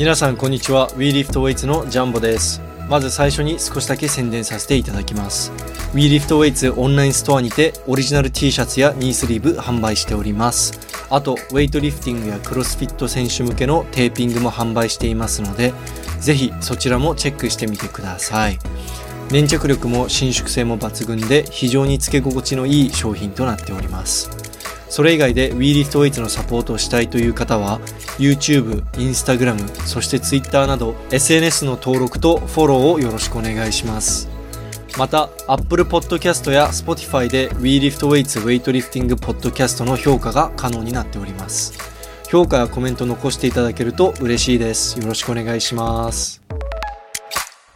皆さんこんにちは。WeLiftWeights のジャンボです。まず最初に少しだけ宣伝させていただきます。WeLiftWeights オンラインストアにてオリジナル T シャツやニースリーブ販売しております。あとウェイトリフティングやクロスフィット選手向けのテーピングも販売していますのでぜひそちらもチェックしてみてください。粘着力も伸縮性も抜群で非常につけ心地のいい商品となっております。それ以外で WeLiftWeights のサポートをしたいという方は YouTube、Instagram、そして Twitter など SNS の登録とフォローをよろしくお願いします。また Apple Podcast や Spotify で WeLiftWeights ウェイトリフティングポッドキャストの評価が可能になっております。評価やコメント残していただけると嬉しいです。よろしくお願いします。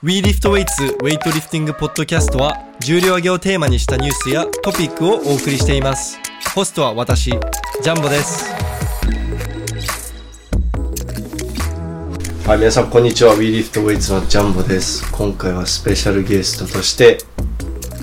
WeLiftWeights ウェイトリフティングポッドキャストは重量挙げをテーマにしたニュースやトピックをお送りしています。ホストは私ジャンボです。はい皆さんこんにちは。WeLiftWeights のジャンボです。今回はスペシャルゲストとして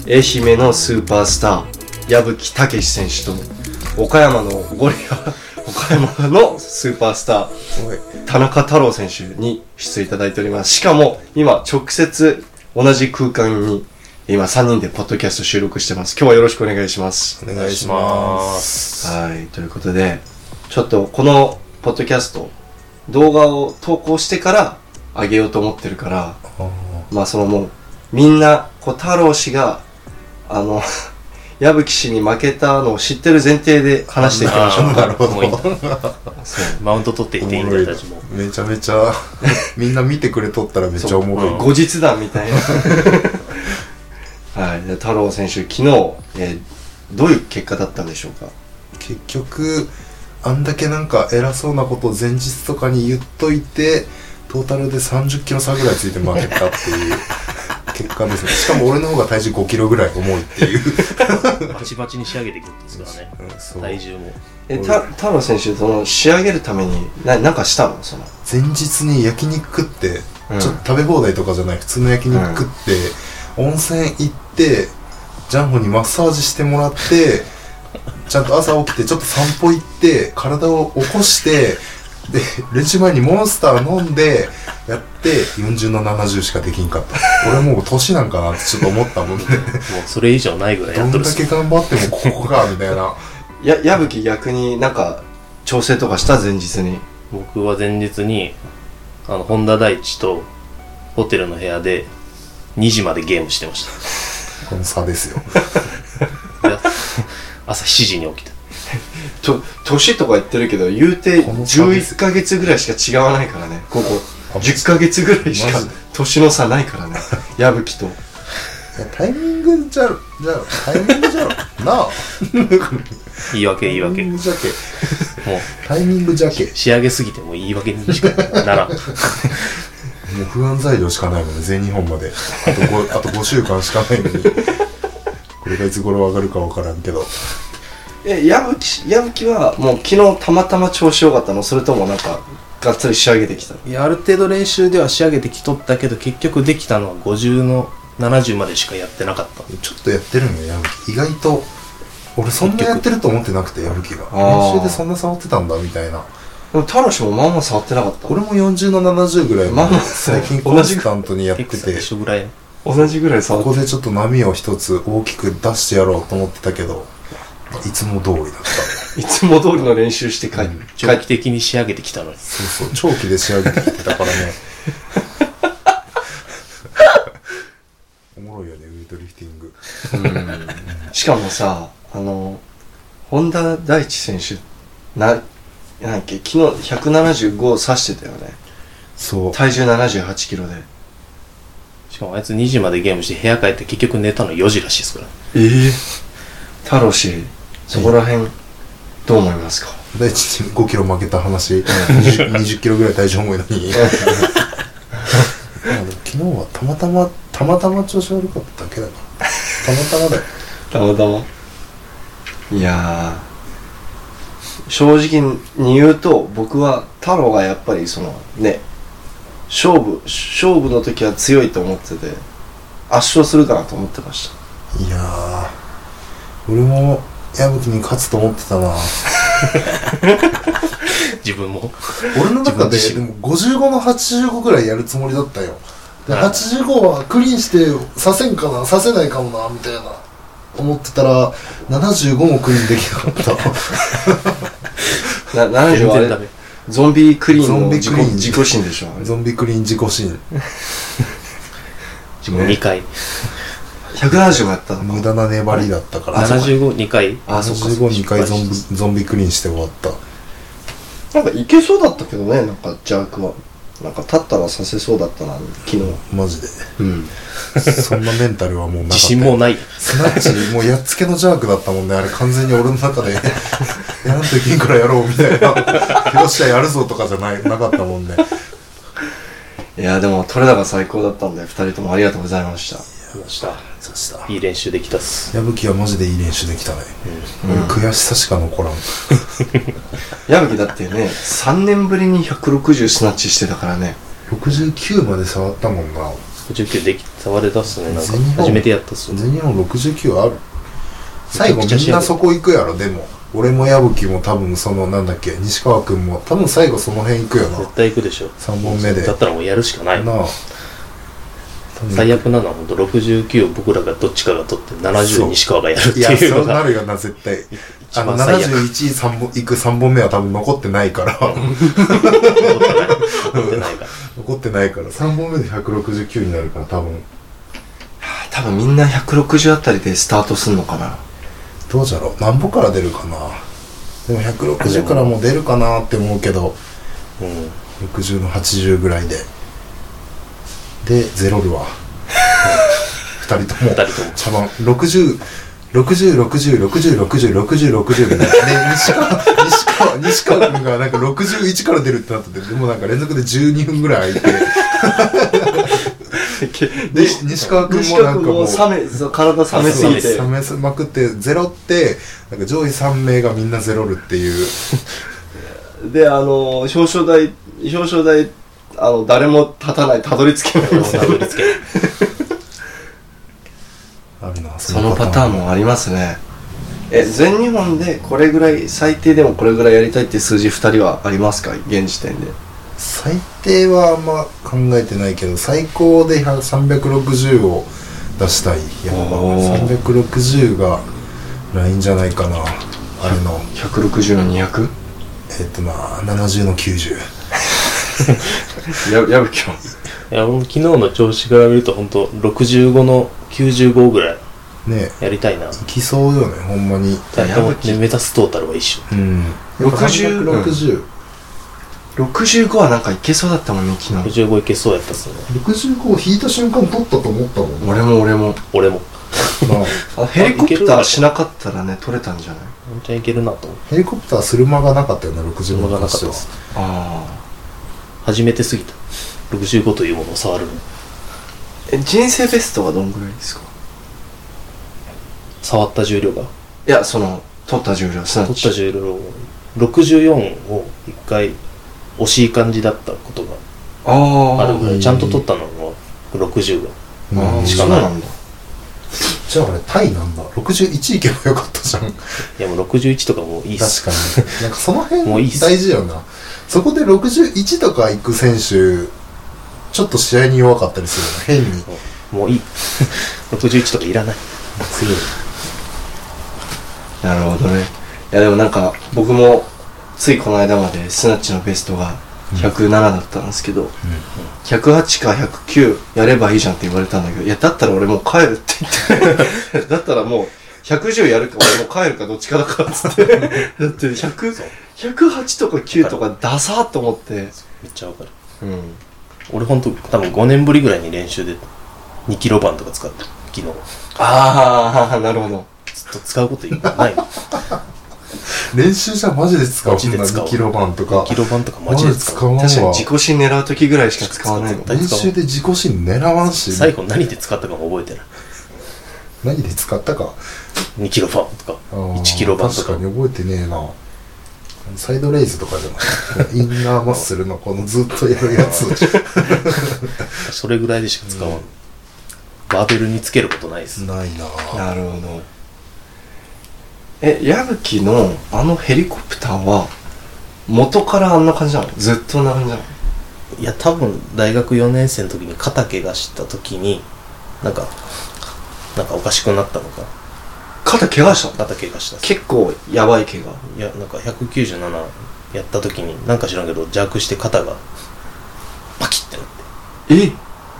愛媛のスーパースター矢吹武選手と岡山のゴリラ 岡山のスーパースター田中太郎選手に出演いただいております。しかも今直接同じ空間に今3人でポッドキャスト収録してます。今日はよろしくお願いします。お願いします。はい。ということでちょっとこのポッドキャスト動画を投稿してから上げようと思ってるからまあそのもうみんなこう太郎氏があの 矢吹氏に負けたのを知ってる前提で話していきましょう。なるほど。マウント取っていていいんだよ、たちも。めちゃめちゃ、みんな見てくれとったらめっちゃおもろい。後日談みたいなはいで太郎選手昨日、えーどういう結果だったんでしょうか？結局、あんだけなんか偉そうなことを前日とかに言っといて、トータルで30キロ差ぐらいついて負けたっていう 結果ですね。しかも俺の方が体重5キロぐらい重いっていう。バチバチに仕上げてくるんですからね。うん体重も。えた太郎選手その仕上げるためにななんかしたの？その前日に焼肉食って、うんちょっと食べ放題とかじゃない普通の焼肉食って、温泉行ってジャンボにマッサージしてもらってちゃんと朝起きてちょっと散歩行って体を起こしてで練習前にモンスター飲んでやって40の70しかできんかった。俺もう年なんかなってちょっと思ったもんね。もうそれ以上ないぐらいどんだやっとるっすけ頑張ってもここかみたいな。や矢吹逆になんか調整とかした前日に？僕は前日に、あの、本田大地とホテルの部屋で2時までゲームしてましこの差ですよ。朝7時に起きて。と年とか言ってるけど言うてこの差です11ヶ月ぐらいしか違わないからね。ここ。あ10ヶ月ぐらいしか年の差ないからね。矢吹と。いやタイミングじゃじゃタイミングじゃなあ。言い訳言いタイ訳。もうミングじゃけ。タイミングじゃけ。仕上げすぎてもう言い訳にしかならん。もう不安材料しかないもんね全日本まで。あと 5, あと5週間しかないのに。これがいつ頃上がるか分からんけど。え矢吹矢吹はもう昨日たまたま調子良かったの？それともなんかがっつり仕上げてきたいや、ある程度練習では仕上げてきとったけど、結局できたのは50の70までしかやってなかった。ちょっとやってるのよ矢吹。意外と俺そんなやってると思ってなくて矢吹が。練習でそんな触ってたんだみたいなでも太郎氏もまあまあ触ってなかった。俺も40の70ぐらいまでまあ最近同じコンスタントにやってて。一緒ぐらい。同じぐらい触って。ここでちょっと波を一つ大きく出してやろうと思ってたけどいつも通りだった。いつも通りの練習して帰って、帰長期。的に仕上げてきたのに。そうそう長期で仕上げてきてたからね。おもろいよねウェイトリフティング。しかもさあの本田大地選手ななんだっけ昨日175を指してたよね。そう。体重7 8キロで。しかもあいつ2時までゲームして部屋帰って結局寝たの4時らしいですから。ええ。太郎氏そこら辺どう思いますか？大地5キロ負けた話。20, 20キロぐらい体重重いのに。昨日はたまたまたまたま調子悪かっただけだなたまたまだよ。たまたま。いやー正直に言うと僕は太郎がやっぱりそのね勝負勝負の時は強いと思ってて圧勝するかなと思ってました。いやー俺も矢吹に勝つと思ってたな 自分も。俺の中で自分でも55の85ぐらいやるつもりだったよ。ではい85はクリーンしてさせんかなさせないかもなみたいな思ってたら75もクリーンできなかった。な、70はあれゾンビクリーンゾンの自己ビクリーン。自己心でしょ。ゾンビクリーン自己新自分2回。170もやったの無駄な粘りだったから。752回。あ、そっか。75回ゾンビゾンビクリーンして終わった。なんかいけそうだったけどね、なんかジャークは。なんか立ったらさせそうだったな、昨日。マジで。うん。そんなメンタルはもうなかった自信もない。スナッチもうやっつけのジャークだったもんね。あれ完全に俺の中で。やらんといけんからやろうみたいな。よっしゃやるぞとかじゃないなかったもんね。いや、でも、取れ高最高だったんで、二人ともありがとうございました。ました。そした。いい練習できたっす。矢吹はマジでいい練習できたね、うん。俺悔しさしか残らん。矢吹だってね、3年ぶりに160スナッチしてたからね。69まで触ったもんな。59でき触れたっすね。なんか全日本初めてやったっすね。全日本69ある。最後みんなそこ行くやろ。でも俺も矢吹も多分そのなんだっけ西川君も多分最後その辺行くよな。絶対行くでしょ。3本目で。だったらもうやるしかない。なあ最悪なのは本当69を僕らがどっちかが取って70西川がやるっていうのが。そう。なるよな絶対。一あの番最悪。71三本行く3本目は多分残ってないから。残ってないから。残ってないから。3本目で169になるから多分。多分みんな160あたりでスタートすんのかな。どうじゃろう。何歩から出るかな。でも160からも出るかなって思うけど。うん。60の80ぐらいででゼロるわ2人とも二人とも茶番60 60、60、60、60、60、60みたいな。で、西川、西川、西川君がなんか61から出るってなってて、でもなんか連続で12分ぐらい空いて、で、西川君もなんかもう、西川君も冷め、そう体冷めすぎて。冷めまくって、ゼロって、なんか上位3名がみんなゼロるっていう。で、あの、表彰台、表彰台、あの、誰も立たない、たどり着けない。たどり着けないあるな、そのパターンもありますね。え、全日本でこれぐらい、最低でもこれぐらいやりたいっていう数字2人はありますか？現時点で。最低はあんま考えてないけど、最高で100 360を出したい。やっぱおー360がラインじゃないかな。あれの、160の 200? えっとな、70の90。や、やぶきょ。いや、もう昨日の調子から見ると本当65の95ぐらいねやりたいな。いきそうよね、ほんまに。でもね目指すトータルは一緒。うん。60 60。65はなんかいけそうだったもんね、昨日。65いけそうやったっすね。65を引いた瞬間取ったと思ったもんな。俺も俺も。俺も。なああヘリコプターしなかったらね、取れたんじゃない？ワンチャンいけるなと思って。ヘリコプターする間がなかったよな、65車がなかに関しては。ったです。あ初めてすぎた。65というものを触るの。あ。え、人生ベストはどんぐらいですか？触った重量が？いや、その、取った重量、すなわ取っち。た重量64を一回惜しい感じだったことがああるぐらい。ちゃんと取ったのは60が。ああ、うんそうなんだ。じゃああれタイなんだ61いけばよかったじゃんいやもう61とかもういいっす。確かになんかその辺もういいっす大事よなそこで61とか行く選手ちょっと試合に弱かったりするよね。変に。もういい。61とかいらない。なるほどね。いやでもなんか、僕も、ついこの間までスナッチのベストが107だったんですけど、108か109やればいいじゃんって言われたんだけど、いや、だったら俺もう帰るって言って、だったらもう、110やるか俺もう帰るかどっちかだからっつって。だって100、108とか9とかダサーと思って。めっちゃわかる。うん。俺ほんと多分5年ぶりぐらいに練習で2キロバンとか使って昨日ああ、なるほど。ずっと使うこと今ないの 練習じゃマジで使うマジで使う2キロ版とか2キロバンとかマジで使う確かに自己心狙う時ぐらいしか使わない練習で自己心狙わんし最後何で使ったかも覚えてない何で使ったか。2キロバンとか。あー1キロバンとか。確かに覚えてねえな。サイドレイズとかじゃないインナーマッスルのこのずっとやるやつ。それぐらいでしか使わん、バーベルにつけることないです。ないな。なるほど。え矢吹のあのヘリコプターは元からあんな感じなの？ずっとあんな感じなの？いや多分大学4年生の時に肩怪我した時になんかなんかおかしくなったのか。肩怪我したの？肩怪我した。結構やばい怪我。いやなんか197やった時になんか知らんけど邪悪して肩がパキッてなって。え？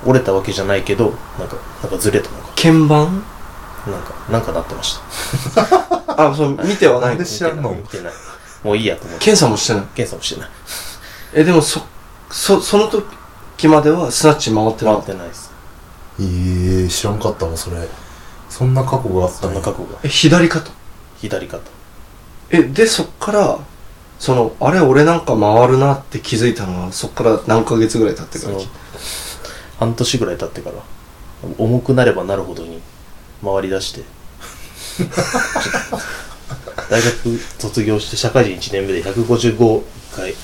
折れたわけじゃないけどなんかなんかずれたのか。鍵盤なんかなんかなってました。あそう見てはないで知らんの？見てない。もういいやと思って。検査もしてない？検査もしてない。えでもそそその時まではスナッチ回ってな回かってないです。えー、知らんかったわそれそんな過去があったそんな過去が。え左肩？左肩。えでそっからそのあれ俺なんか回るなって気づいたのはそっから何ヶ月ぐらい経ってから？半年ぐらい経ってから。重くなればなるほどに回り出して。大学卒業して社会人1年目で155回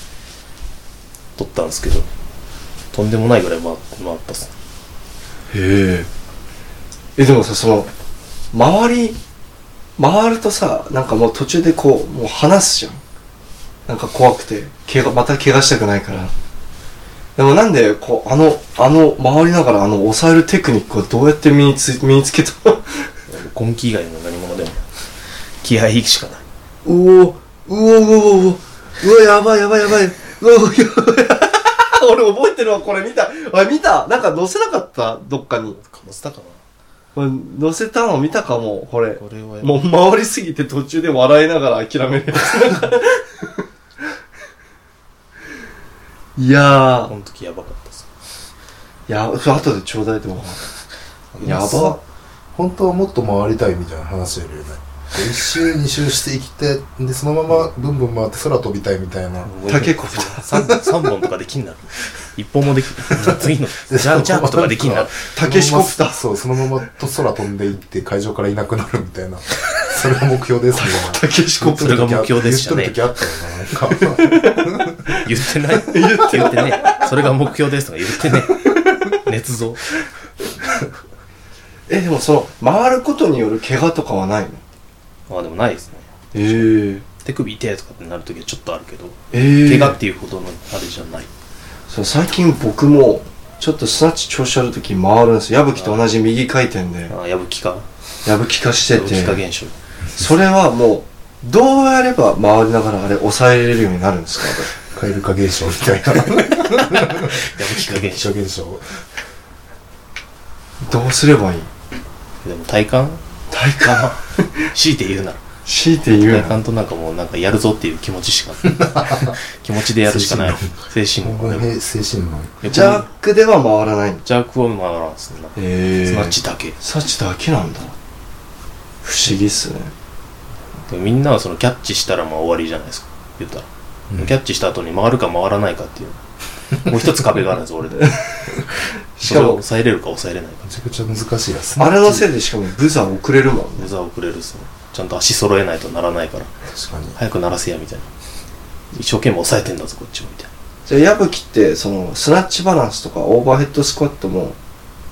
取ったんですけどとんでもないぐらい回回ったっす。へえ。えでもさその周り回るとさなんかもう途中でこうもう離すじゃん。なんか怖くて怪我また怪我したくないから。でもなんでこうあのあの回りながらあの抑えるテクニックをどうやって身につ身につけた？の 根気以外の何物でも気合いしかないうおーうおうおうおううわやばいやばいやばいうわやばい俺覚えてるわこれ見たあ見たなんか載せなかったどっかにかぶせたかなこれ載せたの見たかもこれ。これはもう回りすぎて途中で笑いながら諦めるやつ。いやこの時やばかったいやそれ後でちょうだいでもやば。本当はもっと回りたいみたいな話やるよね。で一周二周して生きてでそのままブンブン回って空飛びたいみたいな。竹子さん 3, 三本とかできんな。る1本もできん次のジャンジャンプとかできんな。るたけしコプター。そうそのままと空飛んでいって会場からいなくなるみたいな。それが目標です。みたいなたけしコプそれが目標ですじゃね。言っとる時あったよななんか。言ってない。言って言ってねそれが目標ですとか言ってね捏造。えでもその回ることによる怪我とかはないの？あでもないですね。ええ。手首痛いとかってなる時はちょっとあるけどええ。怪我っていうほどのあれじゃない。そう最近僕もちょっとスナッチ調子ある時回るんです。よ矢吹と同じ右回転で。あ矢吹か。矢吹化して矢吹現象。それはもうどうやれば回りながらあれ抑えれるようになるんですか？蛙化現象みたいな。矢吹か現象。現象。どうすればいい？でも体感体感強いて言うなら。強いて言うな。体感となんかもうなんかやるぞっていう気持ちしか。気持ちでやるしかない。精神もほんまに精神論。ジャックでは回らない。のジャークを回らんすね。えスナッチだけ。スナッチだけなんだ。不思議っすね。でもみんなはそのキャッチしたらまあ終わりじゃないですか。言ったら、うん。キャッチした後に回るか回らないかっていう。もう一つ壁があるんです俺で しかも抑えれるか抑えれないか。めちゃくちゃ難しいやつあれのせいいでしかもブザー遅れるもんねブザー遅れるっすねちゃんと足揃えないとならないから。確かに。早く鳴らせやみたいな。一生懸命抑えてんだぞこっちもみたいな。じゃあ矢吹ってそのスナッチバランスとかオーバーヘッドスクワットも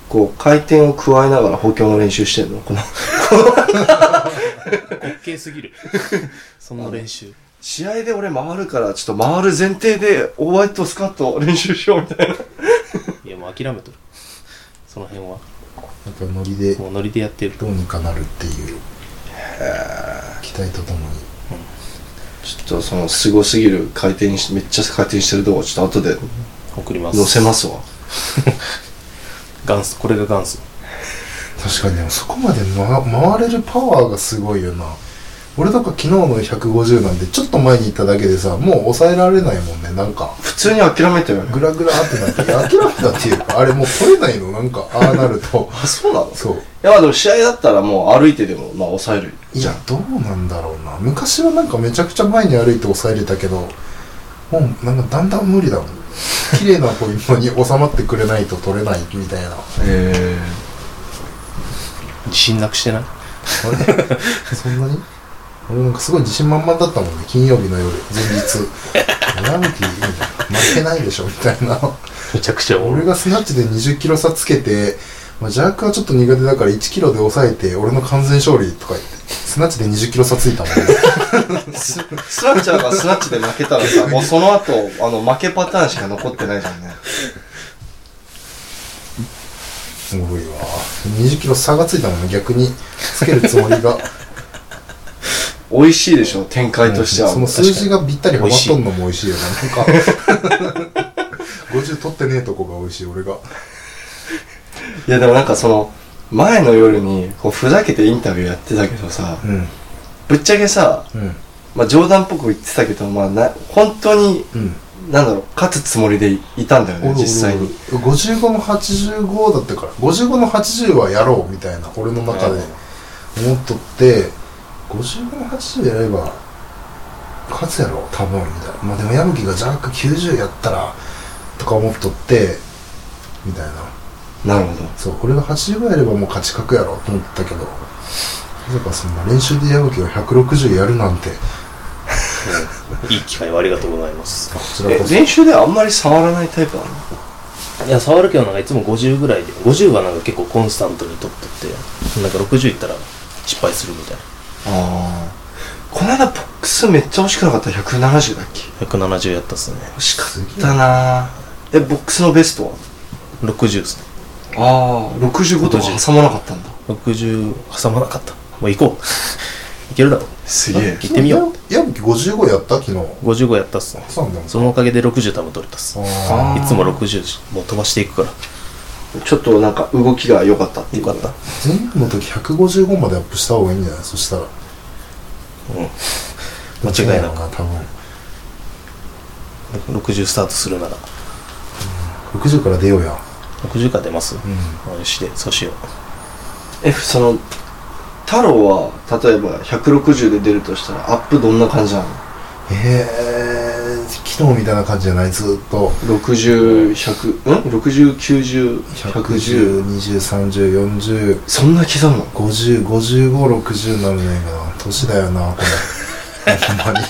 こう回転を加えながら補強の練習してんの？この滑稽すぎるそんな練習試合で俺回るからちょっと回る前提でオーバーヘッドスクワット練習しようみたいなもう諦めとる。その辺は。やっぱノリでもうノリでやってる。どうにかなるっていう。期待とともに。ちょっとそのすごすぎる回転しめっちゃ回転してる動画ちょっと後で送ります。載せますわ。元祖。これが元祖。確かにそこまで、ま、回れるパワーがすごいよな俺とか昨日の150なんでちょっと前に行っただけでさもう抑えられないもんねなんか。普通に諦めたよね。グラグラってなっていや諦めたっていうかあれもう取れないの？なんかああなると。あそうなの？いそう。やまあでも試合だったらもう歩いてでもまあ抑えるじゃんいやどうなんだろうな。昔はなんかめちゃくちゃ前に歩いて抑えれたけどもうなんかだんだん無理だもん。綺麗なポイントに収まってくれないと取れないみたいな。へ自信なくしてない？あれ？そんなに？俺なんかすごい自信満々だったもんね金曜日の夜前日 矢吹負けないでしょみたいなめちゃくちゃ俺がスナッチで20キロ差つけて、まあ、ジャークはちょっと苦手だから1キロで抑えて俺の完全勝利とか言ってスナッチで20キロ差ついたもんね。ス スナッチャーがスナッチで負けたらさ、もうその後、あの、負けパターンしか残ってないじゃんね。おもろいわ。20キロ差がついたもんね、逆に。つけるつもりが。美味しいでしょ、展開としては。その数字がぴったりはまっとんのも美味しいよな。なんか、50 取ってねえとこが美味しい、俺が。いやでもなんかその、前の夜に、こう、ふざけてインタビューやってたけどさ、うん。ぶっちゃけさ、うん。まあ冗談っぽく言ってたけど、まあな、本当に、うん。なんだろう、勝つつもりでいいたんだよね、実際に。55の85だったから55の80はやろうみたいな俺の中で思っとって55の80やれば勝つやろ多分みたいな。まあでも矢吹がジャック90やったらとか思っとってみたいな。なるほど。そう俺が85やればもう勝ち確やろと思ったけど。まさかそんな練習で矢吹が160やるなんて。いい機会をありがとうございます。練習ではあんまり触らないタイプなの？いや触るけどなんかいつも50ぐらいで50はなんか結構コンスタントに取っとってなんか60いったら失敗するみたいなああ。この間ボックスめっちゃ惜しくなかった ?170 だっけ？170やったっすね。惜しかったな。え、ボックスのベストは？60ですね。ああ、65とか挟まなかったんだ。60挟まなかった。もう行こう。いけるだろすげえ。行ってみよう。矢吹55やった昨日。55やったっすね。そうなんだそのおかげで60多分取れたっす。あいつも60しもう飛ばしていくからちょっとなんか動きが良かったっていう。よかった。全部の時155までアップした方がいいんじゃない？そしたら。間違いなく。多分。60スタートするなら。60から出ようや。60から出ます、うん。よしでそうしよう。え、その、太郎は、例えば160で出るとしたら、アップどんな感じなの？ええ昨日みたいな感じじゃない？ずっと ?60、100、ん ?60、90、110。110203040そんな刻むの？505560になるねんけど年だよなこれ。ほんまに。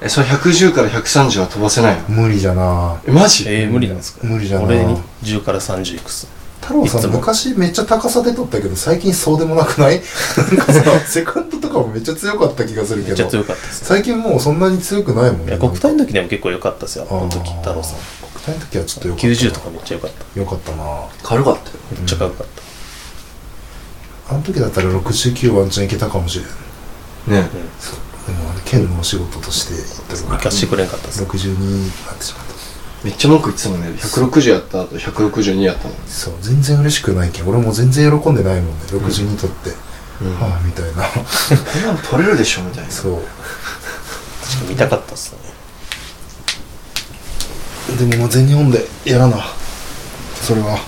え、それ110から130は飛ばせないの？無理じゃな。え、マジ？えー、無理なんですか？無理じゃな。俺に10から30いくっす太郎さん昔めっちゃ高さで取ったけど最近そうでもなくない？なんかさ セカンドとかもめっちゃ強かった気がするけど。めっちゃ強かったです最近もうそんなに強くないもんいねや国体の時でも結構良かったですよ。あの時。太郎さん国体の時はちょっとよかった。90とかめっちゃ良かった。よかったな。軽かったよ。めっちゃかっこよかった、あの時だったら69ワンチャンいけたかもしれん。ね。でもあれ県のお仕事として行ってるから。行かしてくれんかったっす62になってしまっためっちゃ文句言ってたもんね。160やった後162やったもん。そう全然嬉しくないけん。俺も全然喜んでないもんね。62取って、うん。はあみたいな。こんなの取れるでしょみたいな。そう。確か見たかったっすね。でもまあ全日本でやらな。それは。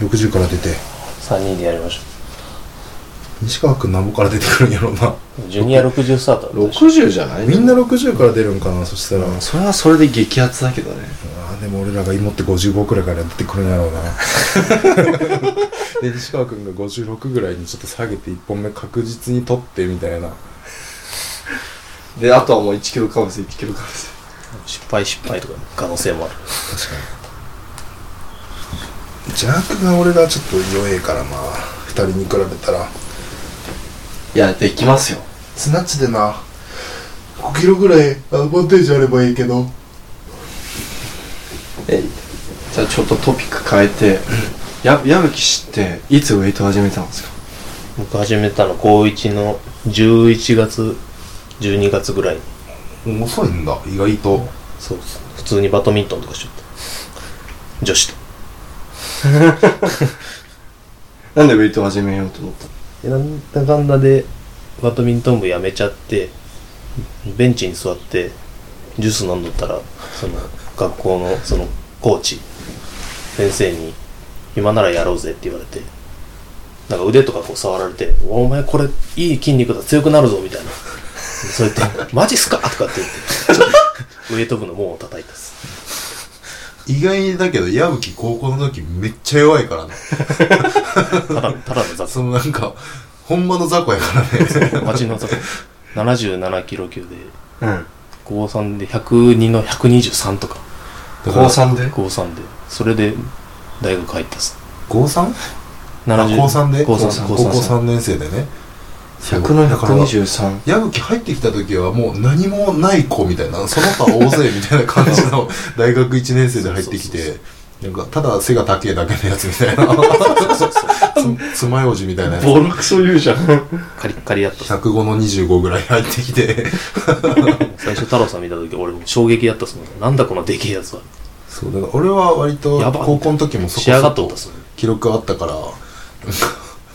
60から出て。3人でやりましょ西川君なんぼから出てくるんやろうな。うジュニア60スタート。だったでしょ60じゃない？みんな60から出るんかなそしたら、それはそれで激アツだけどね。あーでも俺らが芋って55くらいから出てくるんやろうな。で西川君が56ぐらいにちょっと下げて1本目確実に取ってみたいな。で、あとはもう1キロかぶせ、1キロかぶせ。失敗失敗とか可能性もある。確かに。ジャークが俺がちょっと弱えからまあ2人に比べたらいや、できますよ。スナッチでな。5キロぐらいアドバンテージあればいいけど。え、じゃあちょっとトピック変えて、や、矢吹氏って、いつウェイト始めたんですか？僕始めたの高1の11月12月ぐらい。に遅いんだ意外と。そうです。普通にバドミントンとかしちゃった。女子と。なんでウェイト始めようと思ったの？でなんだかんだでバドミントン部やめちゃってベンチに座ってジュース飲んどったらその学校のそのコーチ先生に「今ならやろうぜ」って言われてなんか腕とかこう触られて「お前これいい筋肉だ強くなるぞ」みたいなそう言って「マジっすか?」とかって言ってちょっとウエイト部の門を叩いたっす意外だけど矢吹高校の時めっちゃ弱いからね。ただただの雑そのなんかほんまの雑魚やからね。町の雑77キロ級で。うん。高3で102の123とか。高3で？高3で。それで大学入ったっす。高 3? あ70高3で？高高3高校3年生でね100の123矢吹入ってきた時はもう何もない子みたいなその他大勢みたいな感じの 大学1年生で入ってきてなんかただ背が高いだけのやつみたいな。つつまようじみたいなやつ。ボロクソ言うじゃん。カリッカリやった。っす105の25ぐらい入ってきて。最初太郎さん見た時俺も衝撃やったっすもん。なんだこのでけえやつは。そうだから俺は割と高校の時もそこそこ記録あったから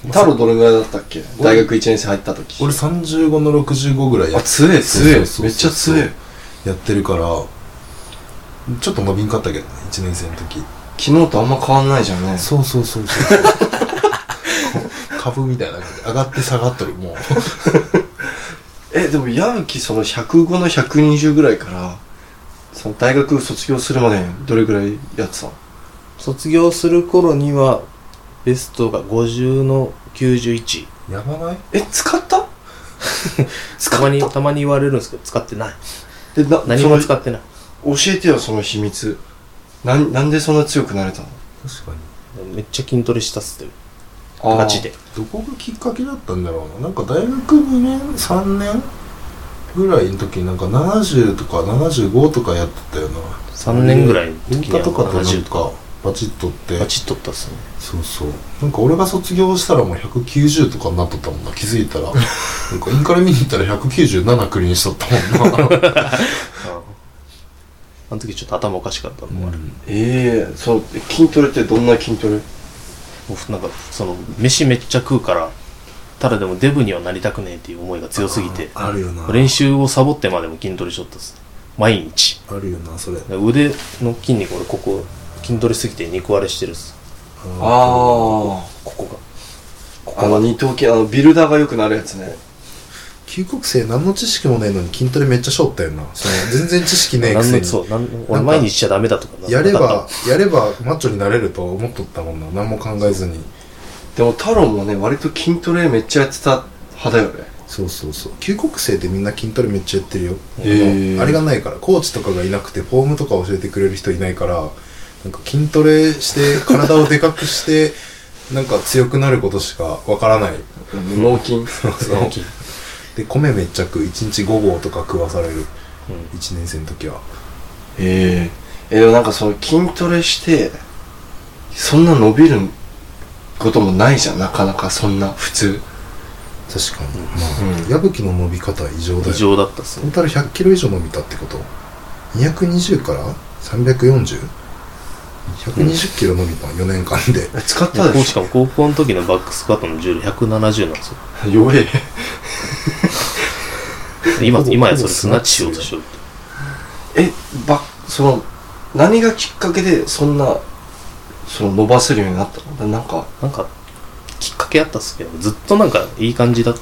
太郎どれぐらいだったっけ？大学1年生入った時。俺35の65ぐらいやあ強え強え。めっちゃ強え。やってるからちょっと伸びんかったけどね1年生の時。昨日とあんま変わんないじゃんね。そうそうそうそう。株みたいな感じ上がって下がっとるもう。えでも矢吹その105の120ぐらいからその大学卒業するまでどれぐらいやってたの？卒業する頃にはベストが50の91やばない？え使った？使た。まにったたまに言われるんですけど使ってない。でな何も使ってない。教えてよその秘密。なんなんでそんな強くなれたの？確かに。めっちゃ筋トレしたっすって。ガチで。どこがきっかけだったんだろうな。なんか大学2年3年ぐらいの時になんか70とか75とかやってたよな。3年ぐらいの文時には化とかとなん70とかバチッとって。バチッとったっすね。そうそう。なんか俺が卒業したらもう190とかになっとったもんな。気づいたら。なんかインカレ見に行ったら197クリーンしとったもんな。あの時ちょっと頭おかしかったのもある、ええその筋トレってどんな筋トレ？もうなんかその飯めっちゃ食うからただでもデブにはなりたくねえっていう思いが強すぎてあるよな。練習をサボってまでも筋トレしとったっす。毎日。あるよなそれ。で腕の筋肉俺ここ筋トレしすぎて肉割れしてるっす。あここが。ああの二頭筋あのビルダーが良くなるやつね。旧国生何の知識もないのに筋トレめっちゃしょったよなその全然知識ねえくせに。のそうなん俺毎日しちゃダメだとかやればやればマッチョになれると思っとったもんな。何も考えずに。でも太郎もね割と筋トレめっちゃやってた派だよね。そうそうそう。旧国生ってみんな筋トレめっちゃやってるよ。へえあれがないから。コーチとかがいなくてフォームとか教えてくれる人いないからなんか筋トレして体をでかくして なんか強くなることしかわからない。脳筋？そう。った筋。で米めっちゃ食う。1日5合とか食わされる。うん。1年生の時は。えええでもなんかその筋トレしてそんな伸びることもないじゃん。なかなかそんな。普通。確かに、まあ矢吹の伸び方は異常だよ異常だったっすね。トータル100キロ以上伸びたってこと？220から 340?120 キロ伸びた。4年間で。え使ったでししかも高校の時のバックスクワットの重量170なんですよ。ょ弱え。で今今やそれスナッチしよ。うとしようって。えばその何がきっかけでそんなその伸ばせるようになったの？なんかなんかきっかけあったっすけどずっとなんかいい感じだ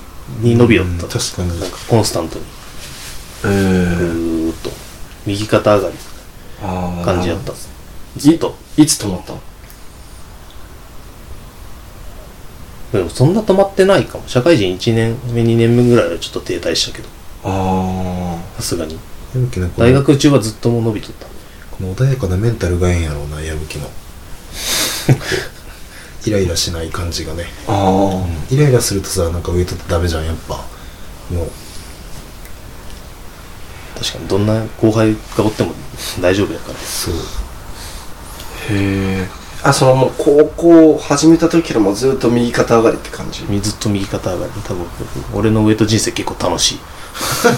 に伸びよった、うん確かに。なんかコンスタントに。えぐーっと。右肩上がり。ああ感じやったっすずっと。いつ止まったの？でもそんな止まってないかも。社会人1年目2年目ぐらいはちょっと停滞したけど。あさすがに。矢吹のこの大学中はずっともう伸びとった。この穏やかなメンタルがええんやろうな矢吹の イライラしない感じがね、あああイライラするとさなんかウエイトってダメじゃんやっぱ。もう。確かにどんな後輩がおっても大丈夫やから。そうへえあそのもう高校始めた時からもうずっと右肩上がりって感じ？ずっと右肩上がり多分。俺のウエイト人生結構楽しい。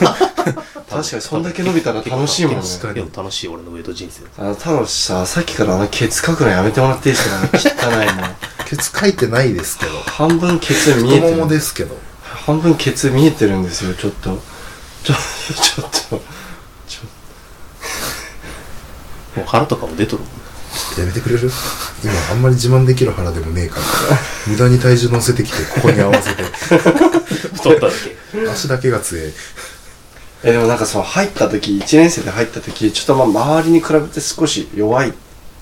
確かにそんだけ伸びたら楽しいもんね。結構楽しい俺のウエイト人生。あの太郎ささっきからあのケツ書くのやめてもらっていいですか汚いのケツ書いてないですけど。半分ケツ見えてる。もですけど。半分ケツ見えてるんですよちょっと。ちょちょっと。もう腹とかも出とるやめてくれる？今あんまり自慢できる腹でもねえから。無駄に体重乗せてきてここに合わせて。太っただけ。足だけが強ええでもなんかその入った時1年生で入った時ちょっとまあ周りに比べて少し弱いっ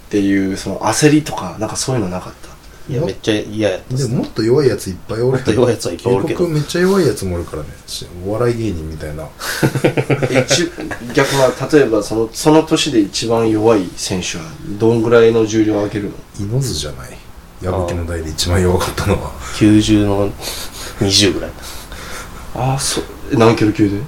ていうその焦りとかなんかそういうのなかった？いやめっちゃ嫌やったっですももっと弱いやついっぱいおるもっと弱いやつはいっぱいおるけど。僕めっちゃ弱いやつもおるからね。しお笑い芸人みたいなえち逆な例えばそのその年で一番弱い選手はどんぐらいの重量を上げるの？イノズじゃない。矢吹の代で一番弱かったのは。90の20ぐらい。ああそうえ何キロ級で？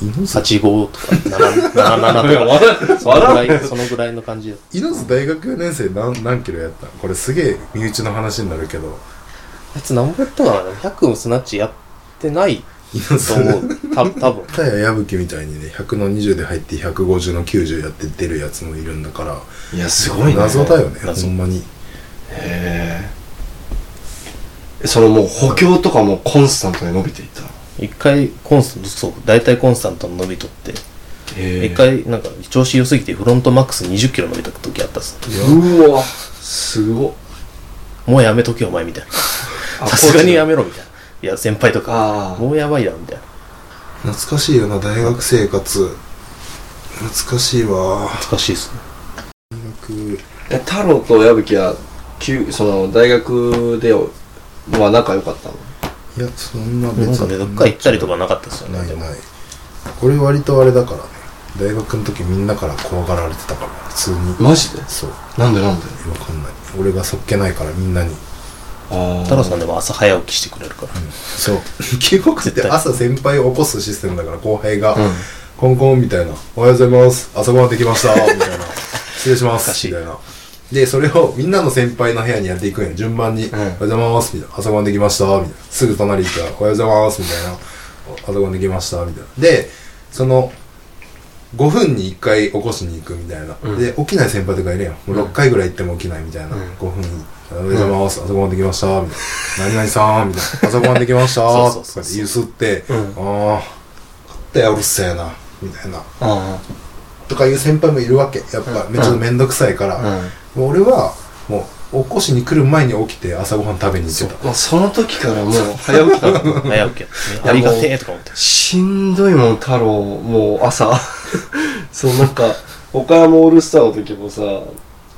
猪津85とか7 77とか。そのぐらいそのぐらいの感じで猪津大学4年生何何キロやったん？これすげえ身内の話になるけど。あいつ何ぼやったかな100もスナッチやってない猪と思津うた多分。田谷矢吹みたいにね100の20で入って150の90やって出るやつもいるんだから。いやすごいね。謎だよね謎。ほんまに。へえそのもう補強とかもコンスタントに伸びていった一回コンスタントそう大体コンスタントに伸びとってへ一回なんか調子良すぎてフロントマックス20キロ伸びた時あったっすうわ。すご。っもうやめとけよお前みたいあなさすがにやめろみたいな。いや先輩とかもうやばいなみたいな。懐かしいよな大学生活。懐かしいわ。難しいっすね。大学。え太郎と矢吹は旧その大学では仲良かったの？いやそんななんかねどっか行ったりとかなかったっすよねないない。俺割とあれだからね。大学の時みんなから怖がられてたから普通に。マジで？そう。なんでなんで？わかんない。俺がそっけないからみんなに。あ太郎さんでも朝早起きしてくれるから。そう。基本って朝先輩を起こすシステムだから後輩が、うん。コンコンみたいな「おはようございます。朝ごはんできました」みたいな「失礼します」みたいなでそれをみんなの先輩の部屋にやっていくんや順番に「おはようございます」みたいな「朝ごはんできました」みたいな。すぐ隣行ったら「おはようございます」みたいな「朝ごはんできました」みたいな。でその5分に1回起こしに行くみたいな、うん。で起きない先輩とかいるやん。もう6回ぐらい行っても起きないみたいな、うん。5分に「おはようございます、朝ごはんできました」みたいな「何々さん」みたいな「朝ごはんできました」そうとかってゆすって「うん。ああ勝ったようるせえな」みたいな。あとかいう先輩もいるわけ。やっぱうん。めっちゃめんどくさいから、俺はもう起こしに来る前に起きて朝ごはん食べに行ってた。まあその時からもう早起きだったの。早起きやありがてえとか思って。しんどいもん太郎もう朝。そうなんか岡山オールスターの時もさ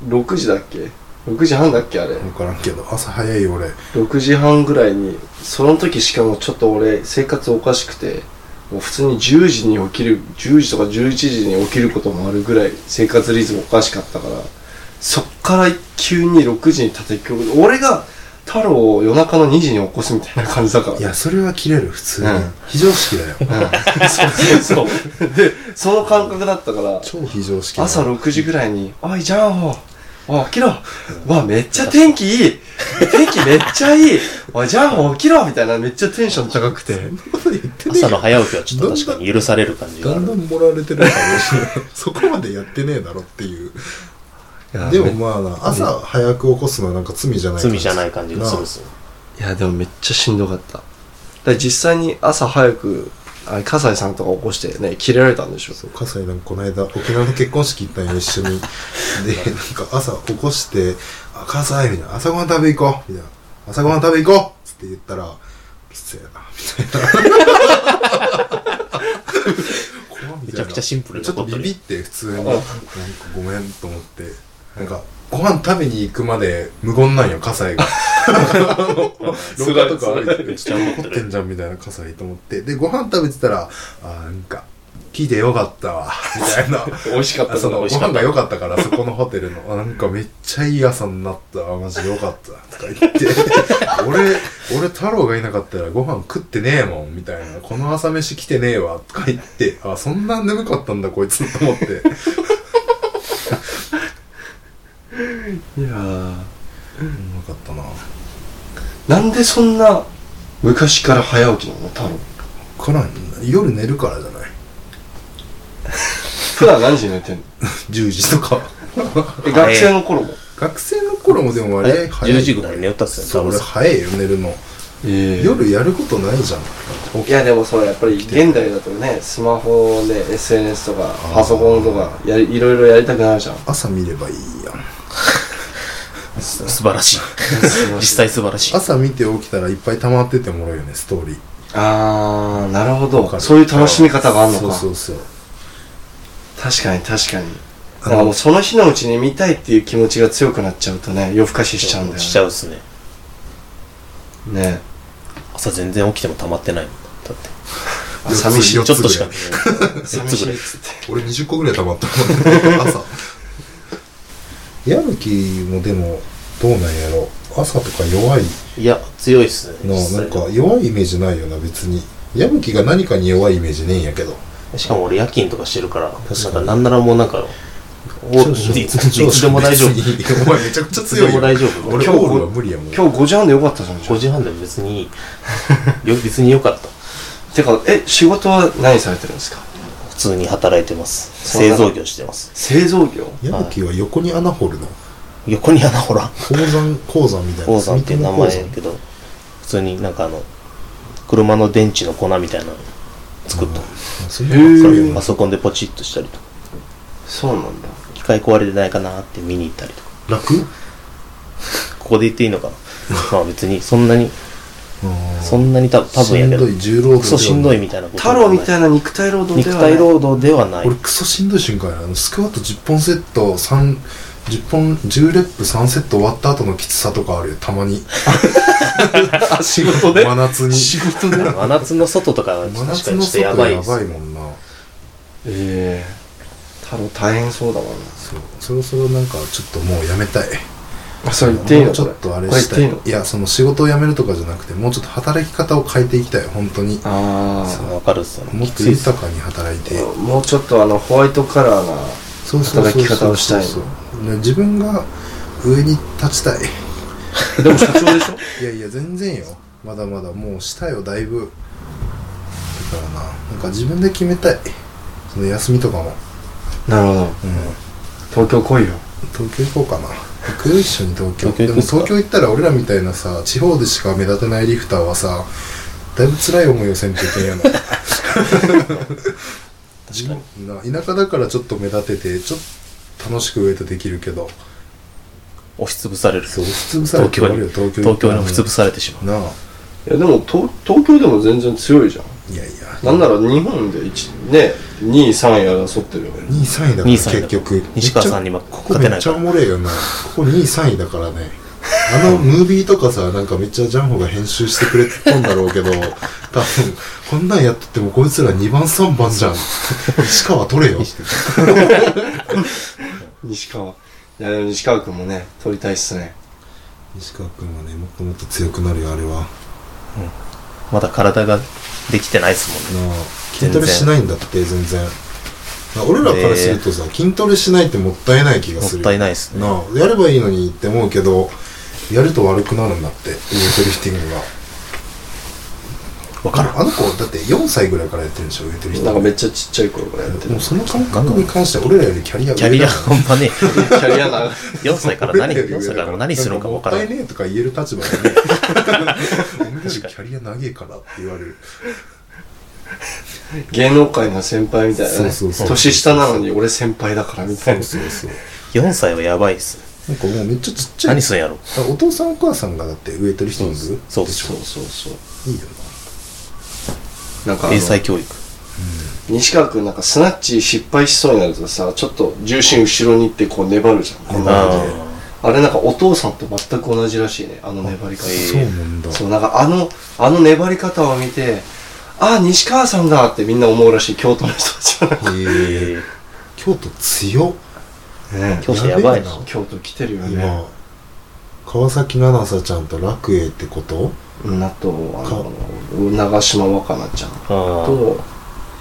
6時だっけ？6時半だっけあれ？分からんけど朝早いよ俺。6時半ぐらいにその時しかもちょっと俺生活おかしくてもう普通に10時に起きる10時とか11時に起きることもあるぐらい生活リズムおかしかったからそっから急に6時に立て起きる俺が太郎を夜中の2時に起こすみたいな感じだから。いやそれは切れる普通に、うん。非常識だよ。うん。そうそうそう。でその感覚だったから超非常識だ朝6時ぐらいに「おいジャンホおい起きろ。わめっちゃ天気いい。天気めっちゃいい。おいジャンホ起きろ!」みたいなめっちゃテンション高くて。朝の早起きはちょっと確かに許される感じがある。だんだん盛られてるかもしれないそこまでやってねえだろっていうでもまあな朝早く起こすのはなんか罪じゃない罪じゃない感じがするっすよ。いやでもめっちゃしんどかった。だ実際に朝早くあれ笠井さんとか起こしてね切れられたんでしょ。そう葛西なんかこの間沖縄の結婚式行ったんよ一緒に。でなんか朝起こして「あ葛西」みたいな「朝ごはん食べ行こう」みたいな「朝ごはん食べ行こう」っつって言ったら「うるせえな 」みたいな。めちゃくちゃシンプルなちょっとビビって普通に。なんかごめんと思ってなんかご飯食べに行くまで無言なんよ葛西が。廊下とか歩いて怒ってんるじゃんみたいな葛西と思って。でご飯食べてたらあーなんか聞いてよかったわみたいな。美味しかったそのご飯が良かったからそこのホテルの。あなんかめっちゃいい朝になったわマジよかったとか言って。俺俺太郎がいなかったらご飯食ってねえもんみたいな。この朝飯来てねえわとか言って。あそんな眠かったんだこいつと思っていやーうまかったな。なんでそんな昔から早起きなの？太郎からん夜寝るからじゃない。普段何時に寝てんの？10時とか。え学生の頃も？学生の頃もでもあれえ10時ぐらいに寝よったっすよ。そう俺早いよ寝るの。え夜やることないじゃん。いやでもそうやっぱり現代だとねスマホで SNS とかパソコンとかやりいろいろやりたくなるじゃん。朝見ればいいやん 素晴らしい。実際素晴らしい。朝見て起きたらいっぱい溜まっててもらうよねストーリー。あーなるほど。そういう楽しみ方があるのか。そうそうそう。確かに確かに。あからもうその日のうちに見たいっていう気持ちが強くなっちゃうとね夜更かししちゃうんだよね。しちゃうっすね。ね。朝全然起きても溜まってないもん。だって。あ寂しい。ちょっとしか。四ね寂しいっつって。俺20個ぐらい溜まったもん 朝矢吹もでもどうなんやろ？朝とか弱い。いや強いっすね。なんか弱いイメージないよな別に。矢吹が何かに弱いイメージねえんやけど。しかも俺夜勤とかしてるからなんかなんならもうなんかおいつでも大丈夫。お前めちゃくちゃ強いよ。大丈夫。俺今日は無理やもん。今日5時半でよかったじゃんじゃ5時半でも別にいい。よ別によかった。あ てかえ仕事は何されてるんですか？普通に働いてます。製造業してます。製造業？矢吹は横に穴掘るの？横に穴ほら鉱山鉱山みたいな。鉱山っていう名前やけど普通になんかあの車の電池の粉みたいなの作ったそん。なばっかりやなパソコンでポチッとしたりとか。そうなんだ。機械壊れてないかなって見に行ったりとか。楽？ここで言っていいのかな。まあ別にそんなにそんなにた多分やけど。しんどい重労働クソしんどいみたいなこと。太郎みたいいな肉体労働で肉はない。体労働ではない俺クソしんどい瞬間やな。あのスクワット10本セット3 10本10レップ3セット終わった後のきつさとかあるよ。たまに。あ仕事で？真夏に。仕事で真夏の外とかは真確か夏の外やばいやばいもんな。ええ。太郎大変そうだもんな。そう。そろそろなんかちょっともうやめたいあそれ言っていいの？もうちょっとあれしたい。言っていいの？いやその仕事を辞めるとかじゃなくてもうちょっと働き方を変えていきたい本当に。あわかるっすよねもっと豊かに働いて。あもうちょっとあのホワイトカラーなそうそうそう働き方をしたいの。そうそうね自分が上に立ちたい。でも社長でしょ？いやいや全然よ。まだまだもうしたよだいぶだからな。なんか自分で決めたい。その休みとかも。なるほど。うん。東京来いよ。東京行こうかな行くよ一緒に東京？東京でも東京行ったら俺らみたいなさ地方でしか目立てないリフターはさだいぶ辛い思いをせんといけんやな。確かに。な 田舎だからちょっと目立ててちょっと楽しくウェイトできるけど。押しつぶされる。そう押しつぶされるよ東京東京に押しつぶさされてしまう。なあ。いやでも東東京でも全然強いじゃんいやいや。なんなら日本で一ね2位3位争ってるよね。2位3位だから2位3位だ結局。西川さんに今ここめっちゃおもれえよな。ここ2位3位だからね。あのムービーとかさなんかめっちゃジャンホが編集してくれてたんだろうけど 多分こんなんやっててもこいつら2番3番じゃん。西川取れよ。西川。いや西川君もね取りたいっすね。西川君はねもっともっと強くなるよあれはまだ体ができてないっすもんね。筋トレしないんだって全然。な俺らからするとさ、筋トレしないってもったいない気がするもったいないっすね。やればいいのにって思うけどやると悪くなるんだってウェイトリフティングがわかる。あの子だって4歳ぐらいからやってるんでしょウェイトリフティングなんかめっちゃちっちゃい頃からやってる。もうその感覚に関しては俺らよりキャリアキャリアほんまね キャリア長い4歳から何？4歳から何するのか分からないもったいねえとか言える立場でね。お前よりキャリア長えからって言われる。芸能界の先輩みたいなね。そうそうそう。年下なのに俺先輩だからみたいな。そうそう4歳はやばいっす。なんかもうめっちゃちっちゃい。何すんやろ？お父さんお母さんがだってウェイトリフティングそうでしょそうそう。そういいよなんか英才教育。西川君なんかスナッチ失敗しそうになるとさちょっと重心後ろに行ってこう粘るじゃん。こん。な感じでああれなんかお父さんと全く同じらしいねあの粘り方。なそうなんだ。そうなんかあのあの粘り方を見てああ西川さんだってみんな思うらしい京都の人たちは。へええ京都強っ。ね。京都やばいな。京都来てるよね。今川崎奈々紗ちゃんと楽栄ってこと？うんあとあの長島若菜ちゃんと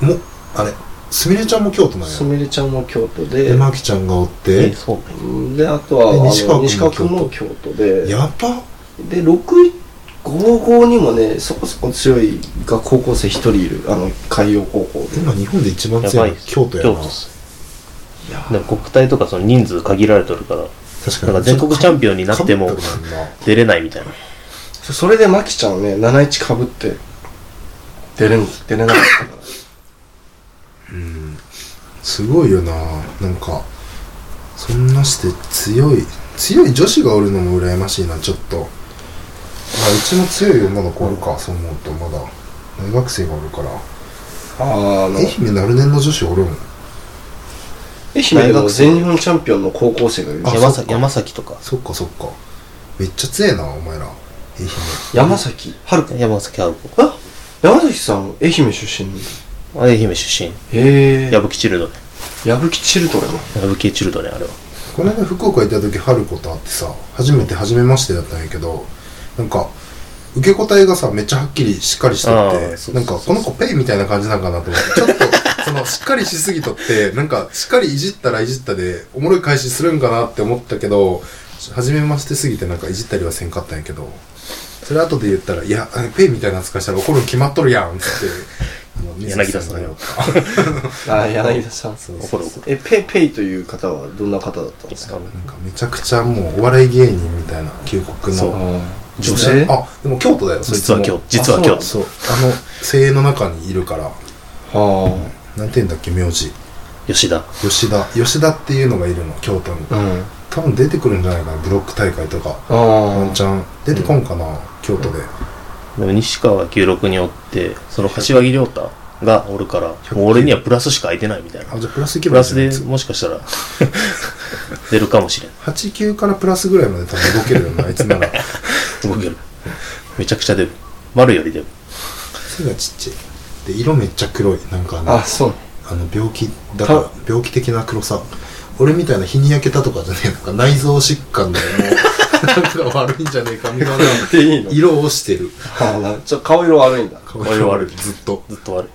もあれすみれちゃんも京都なんすやみれちゃんも京都ででまきちゃんがおって。であとは西川君も京都。で。やば。で655にもねそこそこ強いが高校生一人いる。あの海洋高校で。今日本で一番強い京都やな。京都っす。いやでも国体とかその人数限られてるから。確か全国チャンピオンになっても出れないみたいなそそれでマキちゃんね71かぶって出れん出れなかったからうん。すごいよな。なんかそんなして強い強い女子がおるのも羨ましいなちょっと。まあうちも強い女の子おるかそう思うとまだ。大学生がおるから。ああ愛媛なるねんの女子おるん。愛媛でも全日本チャンピオンの高校生がいる。山崎とか。そっかそっか。めっちゃ強えなお前ら愛媛。山崎？春子山崎春子。あ山崎さん愛媛出身？愛媛出身。へえ。矢吹チルドレ矢吹チルドレン？矢吹チルドレンあれは。この間福岡行った時春子と会ってさ初めて初めましてだったんやけどなんか受け答えがさめっちゃはっきりしっかりしとあってーそう。なんかこの子ペイみたいな感じなんかなと思ってちょっとそのしっかりしすぎとって なんかしっかりいじったらいじったでおもろい返しするんかなって思ったけど初めましてすぎてなんかいじったりはせんかったんやけどそれ後で言ったら「いやペイみたいな扱いしたら怒るの決まっとるやん」っつって 柳田さんが。言ったあ柳田さん。そう怒る怒るえペイペイという方はどんな方だったんですか？なんかめちゃくちゃもうお笑い芸人みたいな旧国そう。の女性？あでも京都だよそいつも。実は京都実は京都。そう。あの精鋭の中にいるから。はなんて言うんだっけ名字。吉田。吉田。吉田っていうのがいるの京都に。あうん多分出てくるんじゃないかなブロック大会とか。ワンチャン。出てこんかな、京都で。でも西川96におってその柏木亮太がおるからもう俺にはプラスしか空いてないみたいな。あじゃあプラスいけプラスばいいじゃないでもしかしたら 出るかもしれん。89からプラスぐらいまで多分動けるよなあいつなら。動ける。めちゃくちゃ出る。丸より出る。背がちっちゃい。で色めっちゃ黒い。なんかあのあそう。あの病気だからか病気的な黒さ俺みたいな日に焼けたとかじゃねえなんか。内臓疾患でもうなんか悪いんじゃねえかみたいな。色をしてる。ああなちょ顔色悪いんだ。顔色悪い。ずっと。ずっと悪い。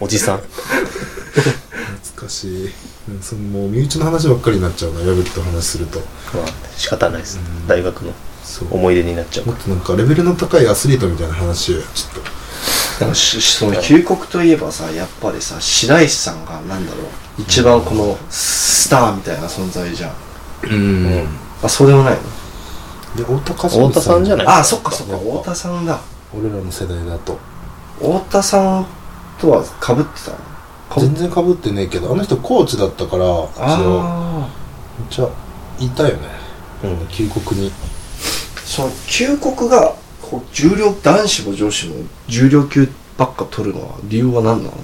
おじさん。懐かしい。うんそのもう身内の話ばっかりになっちゃうな矢吹と話すると。まあ仕方ないです。うん。大学の思い出になっちゃうもっとなんかレベルの高いアスリートみたいな話をちょっとその旧国といえばさやっぱりさ白石さんがなんだろう。一番このスターみたいな存在じゃん。うん。あそうでもないの？で太田太田さんじゃない？あそっかそっか。太田さんだ。俺らの世代だと。太田さんとはかぶってたの？全然かぶってねえけどあの人コーチだったからあめっちゃいたよね。うん。旧国に。あその旧国がこう重量男子も女子も重量級ばっか取るのは理由は何なの？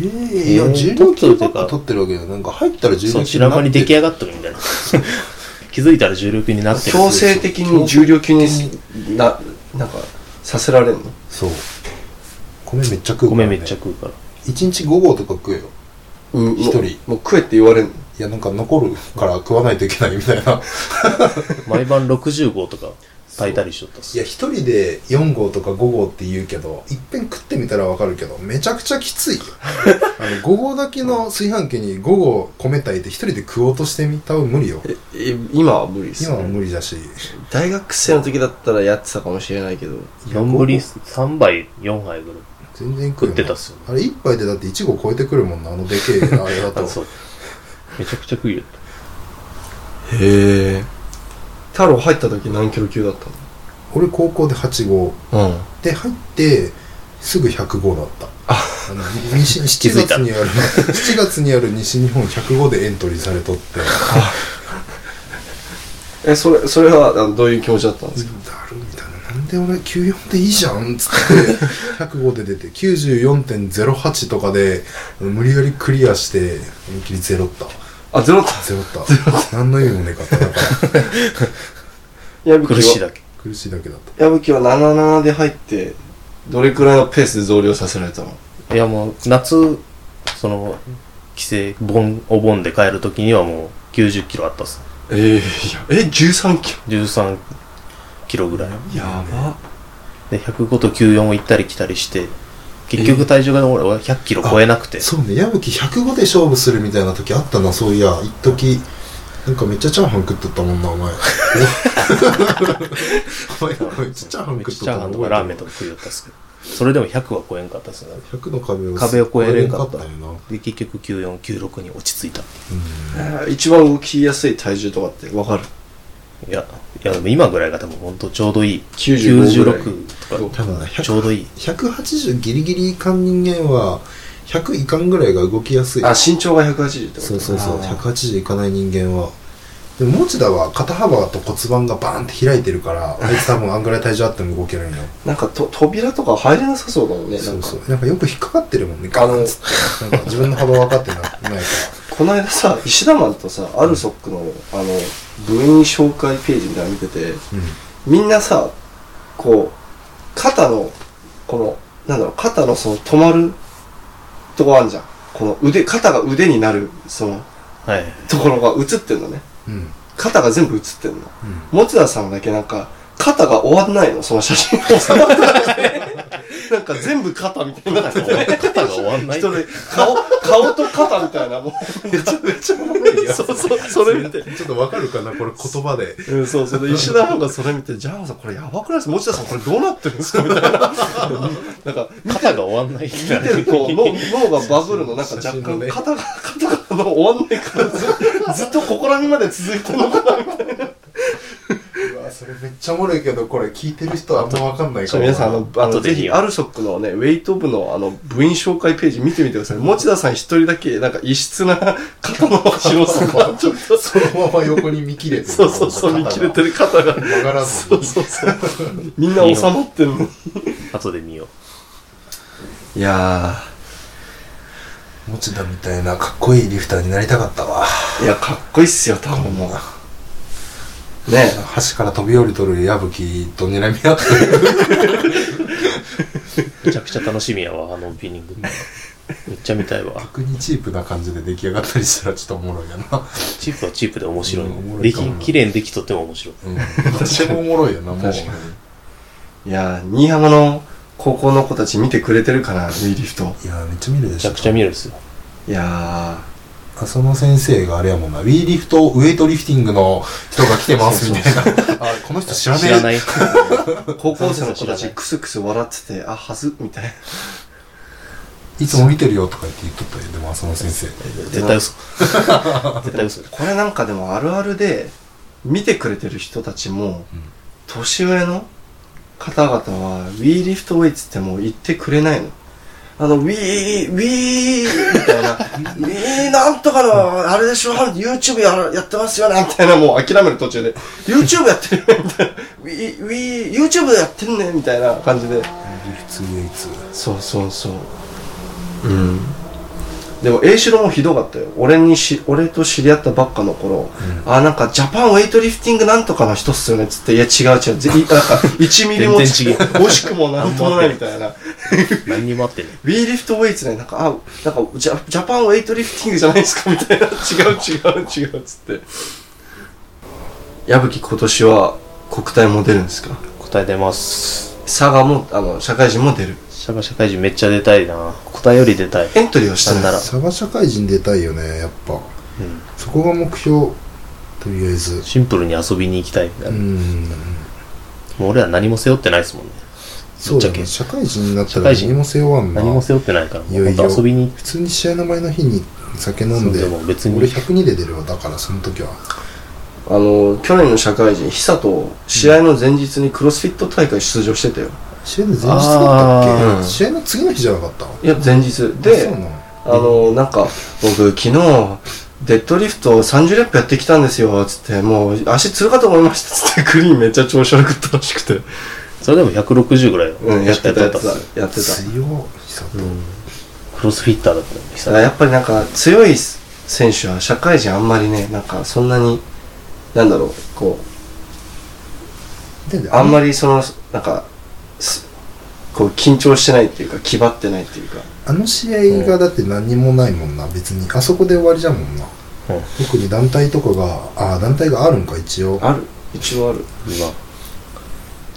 ええいやえー重量級ばっか取ってるわけよなんか入ったら重量級そう白間に出来上がっとるみたいな。気づいたら重力になってる。強制的に重量級にななんかさせられるの？そう。米めっちゃ食うから、ね、米めっちゃ食うから。1日5合とか食えよ。うん一人。もう食えって言われるの？いやなんか残るから食わないといけないみたいな。毎晩60号とか炊いたりしとったっす。いや一人で4合とか5合って言うけどいっぺん食ってみたらわかるけどめちゃくちゃきついよ。あの5合だけの炊飯器に5合米炊いて一人で食おうとしてみたら無理よ。ええ今は無理です今は無理だし。大学生の時だったらやってたかもしれないけど。丼3杯4杯ぐらい。全然食うよ食ってたっすよあれ1杯でだって1合超えてくるもんなあのでけえあれだと。あ そう。めちゃくちゃ食いよった。へえ太郎入った時何キロ級だった俺高校で8合のうん。で入ってすぐ105だった。あの西7 気づいた。月にある7月にある西日本105でエントリーされとって。えそれそれはあのどういう気持ちだったんですか？だるみたいな。なんで俺94でいいじゃんっつって。105で出て94.08とかで無理やりクリアして思いっきりゼロったあゼロだゼロった。何の意味もねえかっただか。ら矢吹は？苦しいだけ。苦しいだけだった。矢吹は77で入ってどれくらいのペースで増量させられたの？いやもう夏その帰省盆お盆で帰る時にはもう90キロあったっす。えー、いやえ13キ13キロぐらい。ロやば。で105と94を行ったり来たりして結局体重が俺は100キロ超えなくて。そうね。矢吹105で勝負するみたいな時あったなそういや。一時なんかめっちゃチャーハン食っとったもんな お前。めっちゃチャーハン食っとったちゃチャーハンとかラーメンとか食いよったっすけど。それでも100は超えんかったっすね。100の壁を壁を越えれんかった。で結局9496に落ち着いたえー一番動きやすい体重とかって分かる？いやいやでも今ぐらいが多分本当ちょうどいい。95ぐらい。96とか多分ねちょうどいい。180ギリギリいかん人間は100いかんぐらいが動きやすい。あ身長が180ってことそうそうそう。あー。180いかない人間は。でも持田は肩幅と骨盤がバーンって開いてるから あいつ多分あんぐらい体重あっても動けないんよ。なんかと扉とか入れなさそうだもんね。そうんそう。なんかよく引っかかってるもんね。ガーンっつって。なんか自分の幅分かってなないから。この間さ石田マンとさアルソックのあの部員紹介ページみたいなの見ててみんなさこう肩のこのなんだろう肩のその止まるとこあるじゃん。この腕肩が腕になるそのはい。ところが映ってんのね。うん。うん肩が全部映ってんの。持田さんだけなんか肩が終わんないの、その写真。なんか全部肩みたいになってて。肩が終わんない顔、顔と肩みたいな、もう。めちゃめちゃおもろいよ。そうそう、それ見て。ちょっとわかるかなこれ言葉で。うん、そうそう。で石田さんがそれ見て、ジャンボさん、これやばくないですか？持田さん、これどうなってるんですか？みたいな。なんか、肩が終わんない見てると、脳脳がバブルの、なんか若干、肩が、肩が終わんないから、ずずっとここら辺まで続いてるのかなみたいな。うわそれめっちゃおもろいけど、これ聞いてる人はあんまわかんないかもな。皆さん、あの、あのぜひ、アルソックのね、ウェイト部の、あの、部員紹介ページ見てみてください。持田さん一人だけ、なんか異質な肩の 白さが、ちょっと、そのまま横に見切れてる。そうそうそう、見切れてる肩が。曲がらずに。そうそうそう。みんな収まってるの。後で見よいや持田みたいなかっこいいリフターになりたかったわ。ー、いや、かっこいいっすよ、多分もう。ね橋から飛び降りとる矢吹と睨み合って めちゃくちゃ楽しみやわあのオープニングめっちゃ見たいわ逆にチープな感じで出来上がったりしたらちょっとおもろいやな。チープはチープで面白いうんおもろできいかも綺麗にできとっても面白いうん。とてもおもろいよな、もう。確かいやー、新居浜の高校の子たち見てくれてるかな、ウィーリフト。いやめっちゃ見るでしょ。めちゃくちゃ見るんですよいやその先生があれやもんな、ウィーリフト、ウェイトリフティングの人が来てますみたいな。あ、この人知らねえ。知らないー、高校生の子たちクスクス笑ってて、あ、はずみたいな。いつも見てるよとか言って言っとったよ、でもその先生。絶対嘘絶対嘘これなんかでもあるあるで、見てくれてる人たちも、年上の方々は、ウィーリフトウェイツってもう言ってくれないの。あの、ウィー、ウィー、みたいな、ウィーなんとかの、あれでしょ、YouTube やるやってますよね、みたいな、もう諦める途中で、YouTube やってるね、みたいな、ウィー、ウィー、YouTube でやってるね、みたいな感じで。リフツ、ウェイツ。そうそうそう。うん。でも、A シロもひどかったよ。俺にし、俺と知り合ったばっかの頃、あ、なんか、ジャパンウェイトリフティングなんとかの人っすよね、つって、いや、違う違う、ぜいなんか、1ミリも惜しくもなんともないみたいな。何にもあってねウィーリフトウェイツね、なんか、あ、なんか、ジャジャパンウェイトリフティングじゃないですかみたいな。違う違う違う、つって。矢吹今年は国体も出るんですか？答え出ます佐賀も、あの、社会人も出る。社会社会人めっちゃ出たいな答えより出たいエントリーをしたなんなら佐賀社会人出たいよね、やっぱ。うんそこが目標、とりあえず。シンプルに遊びに行きたいみたいな、うん。もう俺ら何も背負ってないですもんねそうだね。社会人になったら社会人何も背負わんな。何も背負ってないからもいうよいよ遊びに普通に試合の前の日に酒飲んで、そうでも別に俺102で出るわ、だからその時は。あの、去年の社会人、久と試合の前日にクロスフィット大会出場してたよ。試合の前日だったっけ、試合の次の日じゃなかった？いや、前日。で、あの、なんか、僕、昨日、デッドリフト30レップやってきたんですよ、つって、もう、足つるかと思いました、つって、クリーンめっちゃ調子悪かったらしくて。それでも160ぐらいうん、やってた、やってた。やってた。強い久と、クロスフィッターだったのやっぱりなんか、強い選手は社会人あんまりね、なんか、そんなに、なんだろう、こでう、あんまりその、なんか、すこう、緊張してないっていうか、気張ってないっていうか。あの試合がだって何にもないもんな。別にあそこで終わりじゃもんな。うん。特に団体とかがああ団体があるんか一応。ある。一応ある。うわ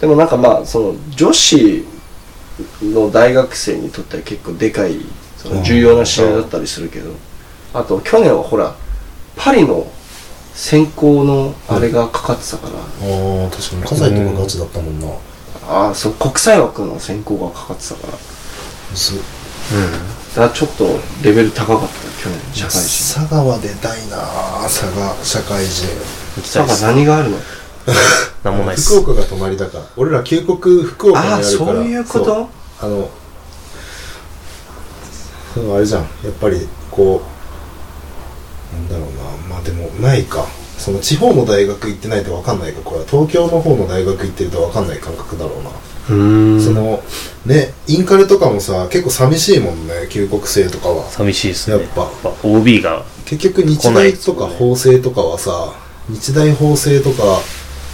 でもなんかまあその女子の大学生にとっては結構でかいその重要な試合だったりするけど。あと去年はほらパリの選考のあれがかかってたから、ああ確かに葛西とかガチだったもんなああそう国際枠の選考がかかってたから。だすからちょっとレベル高かった去年社会人。佐賀は出たいな佐賀社会人。行きたいなんかっす何があるの？なんもないっす。福岡が隣だから。俺ら旧国福岡にあああるから。そういうこと？あのそうあれじゃん。やっぱりこうなんだろうな。まあでもないかその地方の大学行ってないと分かんないかこれは。東京の方の大学行ってると分かんない感覚だろうな、うーん。そのねインカレとかもさ結構寂しいもんね旧国生とかは。寂しいっすね。やっぱ。OB が結局日大とか法政とかはさ日大法政とか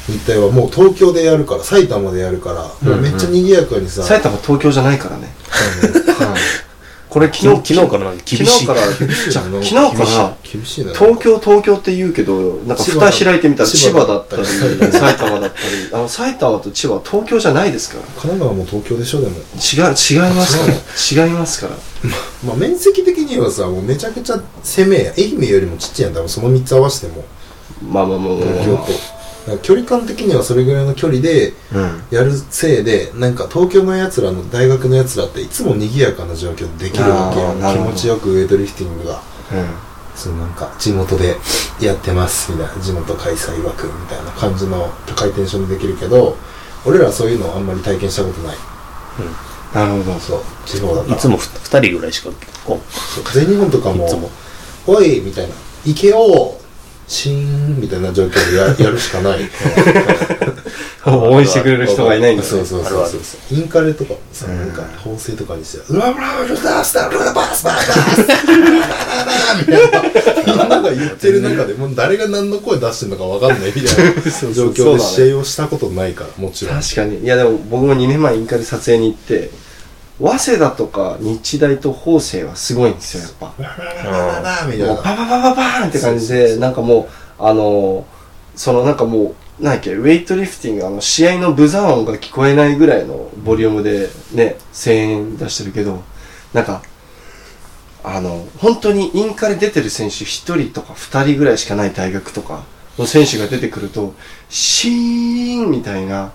日大はもう東京でやるから埼玉でやるから、もうめっちゃ賑やかにさ、埼玉東京じゃないからね、はいこれ昨日昨日からなんか厳しい。昨日から 昨日から東京東京って言うけどなんか蓋開いてみたら千千葉葉だったり。埼玉だったり。あの埼玉と千葉は東京じゃないですから。神奈川も東京でしょでも。違う違いますから。違いますから。まあ面積的にはさもうめちゃくちゃ攻めや愛媛よりもちっちゃいやん。多分その3つ合わせても。まあまあまあまあ東京ってだから距離感的にはそれぐらいの距離でうん。やるせいでなんか東京のやつらの大学のやつらっていつも賑やかな状況でできるわけよ。気持ちよくウェイトリフティングが。うん。そのなんか地元でやってますみたいな地元開催枠みたいな感じの高いテンションでできるけど俺らはそういうのあんまり体験したことない。なるほど。そう。地方だから。いつもふ2人ぐらいしかこそう。全日本とかも「おい!」みたいな「行けよシーン!」みたいな状況でや やるしかない。応援してくれる人がいないんだね。そうそうそうそうインカレとかもさなんか法制とかにして「うわうわうわルダースタルダバースバーバースバーバーみたいなみんなが言ってる中でもう誰が何の声出してるのか分かんないみたいな状況で試合をしたことないからもちろん確かにいやでも僕も2年前インカレ撮影に行って早稲田とか日大と法政はすごいんですよやっぱ。バー。バーバーみたいもうパなパパパパーンって感じでなんかもうあのそのなんかもうなんやっけウェイトリフティングあの試合のブザー音が聞こえないぐらいのボリュームでね声援出してるけどなんかあの本当にインカレ出てる選手1人とか2人ぐらいしかない大学とかの選手が出てくるとシーンみたいな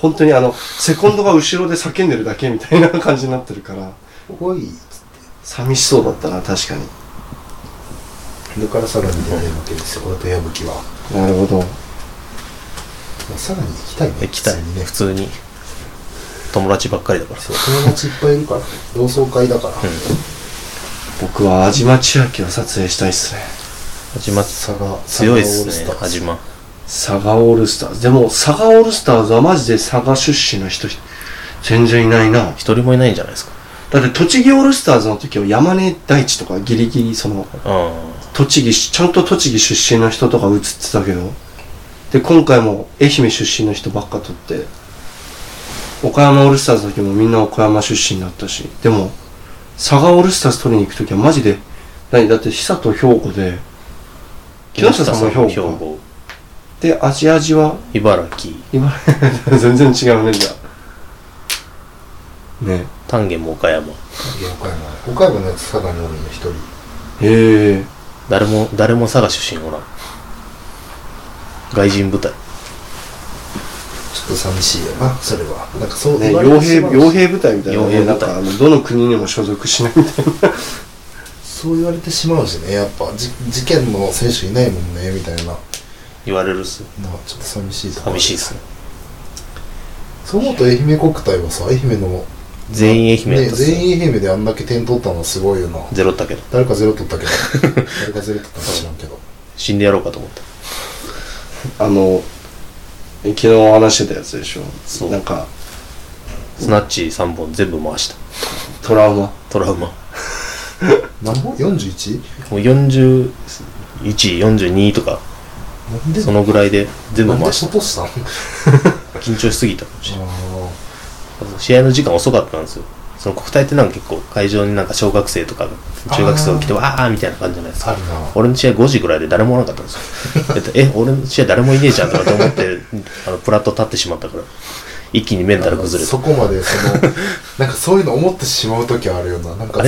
本当にあのセコンドが後ろで叫んでるだけみたいな感じになってるから。おい寂しそうだったな確かに。それからさらに出られるわけですよ俺と矢吹は。なるほど。まあさらに行きたいね行きたい普通にね。普通に。友達ばっかりだから。そう友達いっぱいいるから同窓会だから、僕は安島千秋を撮影したいっすね。始まっ佐賀強いっすね佐賀佐賀オールスターズ。でも佐賀オールスターズはマジで佐賀出身の人全然いないな。一人もいないんじゃないですか。だって栃木オールスターズの時は山根大地とかギリギリそのう栃木ちゃんと栃木出身の人とか映ってたけど。で今回も愛媛出身の人ばっか撮って岡山オールスターズの時もみんな岡山出身だったし。でも佐賀オールスターズ撮りに行く時はマジで何？だって久と兵庫で木下さんも兵庫でアジアジは茨城。今 全然違うねじゃあ。ね。丹下も岡山。いや岡山。岡山のやつ佐賀におるの一人。へえ。誰も誰も佐賀出身おらん。外人部隊。ちょっと寂しいよなそれは。なんかそうね傭兵傭兵部隊みたいな。ね傭兵部隊。なんかあのどの国にも所属しないみたいな。そう言われてしまうしね。やっぱじ事件の選手いないもんねみたいな言われるっすちょっと寂しい寂しいっす。ねそう思うと愛媛国体はさ愛媛の全員愛媛やねったっす全員愛媛であんだけ点取ったのはすごいよな。ゼロったけど。誰かゼロ取ったけど。誰かゼロ取ったか知らんけど。死んでやろうかと思った。あの昨日話してたやつでしょ？そう。なんかスナッチ3本全部回した。トラウマ？トラウマ。も何本？41? う41、42とかそのぐらいで全部回した。外したの？緊張しすぎたかもしれないあ試合の時間遅かったんですよ。その国体ってなんか結構会場になんか小学生とか中学生が来てわーみたいな感じじゃないですか。俺の試合5時ぐらいで誰もおらなかったんですよ。え俺の試合誰もいねえじゃんとかって思ってあのプラット立ってしまったから。一気にメンタル崩れてそこまでその なんかそういうの思ってしまう時あるよな。なんか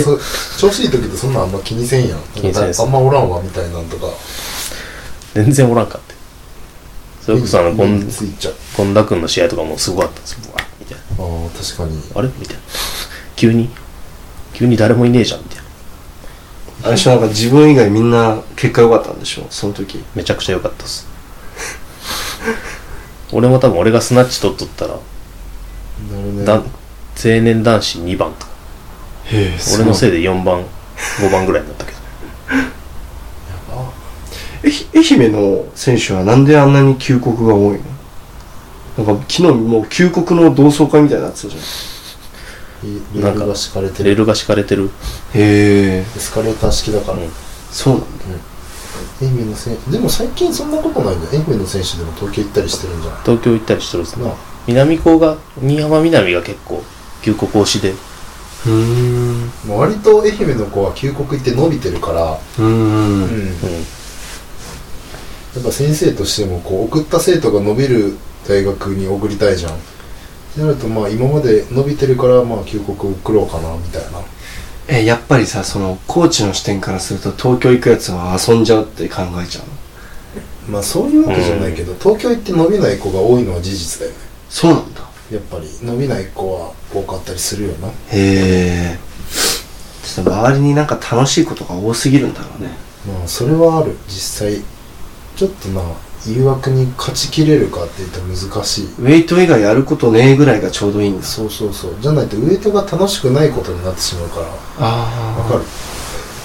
調子いい時ってそんなんあんま気にせんやん。気にせんあんまおらんわみたいなんとか全然おらんかって。それこそあの目に権ついちゃう権田君の試合とかもすごかった。んですよブワーみたいな。ああ確かに。あれ？みたいな。急に？急に誰もいねえじゃん。みたいな。あれでしょなんか自分以外みんな結果良かったんでしょ？その時。めちゃくちゃ良かったっす。俺も多分俺がスナッチ取っとったら、なるね。だ青年男子2番とか。へえ俺のせいで4番5番ぐらいになったけど愛媛の選手はなんであんなに休国が多いの？なんか昨日もう休国の同窓会みたいになってたじゃん。レールが敷かれてる。レールが敷かれてる。へえエスカレーター式だから、うんそうなんだ。愛媛の選手でも最近そんなことないんだよ。愛媛の選手でも東京行ったりしてるんじゃない？東京行ったりしてるんですね。なあ。南高が新居浜南が結構旧国推しで。うーん。まあ割と愛媛の子は旧国行って伸びてるから、うーん。うんやっぱ先生としてもこう送った生徒が伸びる大学に送りたいじゃん。ってなるとまあ今まで伸びてるからまあ旧国送ろうかなみたいな。えやっぱりさそのコーチの視点からすると東京行くやつは遊んじゃうって考えちゃうの？まあそういうわけじゃないけど、東京行って伸びない子が多いのは事実だよね。そうなんだ。やっぱり伸びない子は多かったりするよな。へえ。ちょっと周りになんか楽しいことが多すぎるんだろうね。まあそれはある。実際ちょっとな誘惑に勝ちきれるかって言ったら難しい。ウェイト以外やることねえぐらいがちょうどいいんだ。そうそうそう。じゃないとウエイトが楽しくないことになってしまうから。あわかる。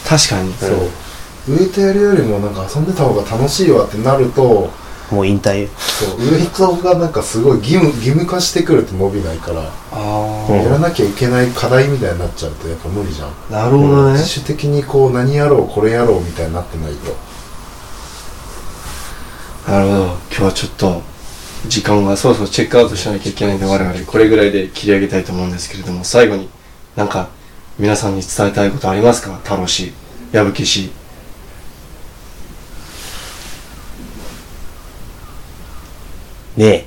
確かに。そう。ウエイトやるよりもなんか遊んでた方が楽しいわってなるともう引退。そう。ウエイトがなんかすごい義務義務化してくると伸びないから、やらなきゃいけない課題みたいになっちゃうとやっぱ無理じゃん。あなるほどね。自主的にこう何やろうこれやろうみたいになってないとなるほど。今日はちょっと時間がそろそろチェックアウトしなきゃいけないんで我々これぐらいで切り上げたいと思うんですけれども最後になんか皆さんに伝えたいことありますか？太郎氏矢吹氏。ね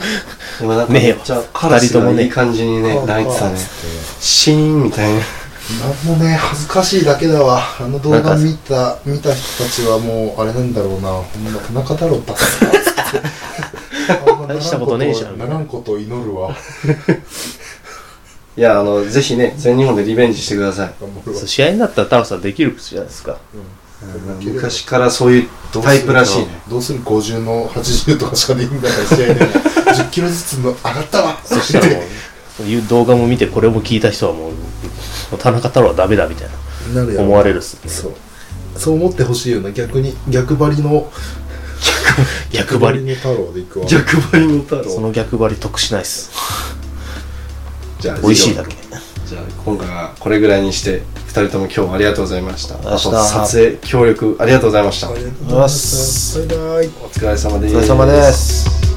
今なんかねえよ。めっちゃカラス二人ともね。がいい感じにね泣いてたね。シーンみたいななんもね恥ずかしいだけだわ。あの動画見た見た人たちはもうあれなんだろうな。ほんま田中太郎だった大したことねえじゃん。ならんことを祈るわ。いやあのぜひね全日本でリベンジしてください。試合になったら太郎さんできるじゃないですか昔からそういうタイプらしいね。どうする50の80とかしかできんだから試合で10キロずつの上がったわ。そしたらもう いう動画も見てこれも聞いた人はもうもう田中太郎はダメだみたいな。なるよ思われるっすね。そう。そう思ってほしいよな。逆に逆張りの逆張り。の太郎でいくわ。逆張りの太郎。その逆張り得しないっす。じゃあ美味しいだけ。じゃあ今回はこれぐらいにして2人とも今日はありがとうございました。あと撮影協力ありがとうございました。ありがとうございますバイバイ。お疲れ様です。お疲れ様です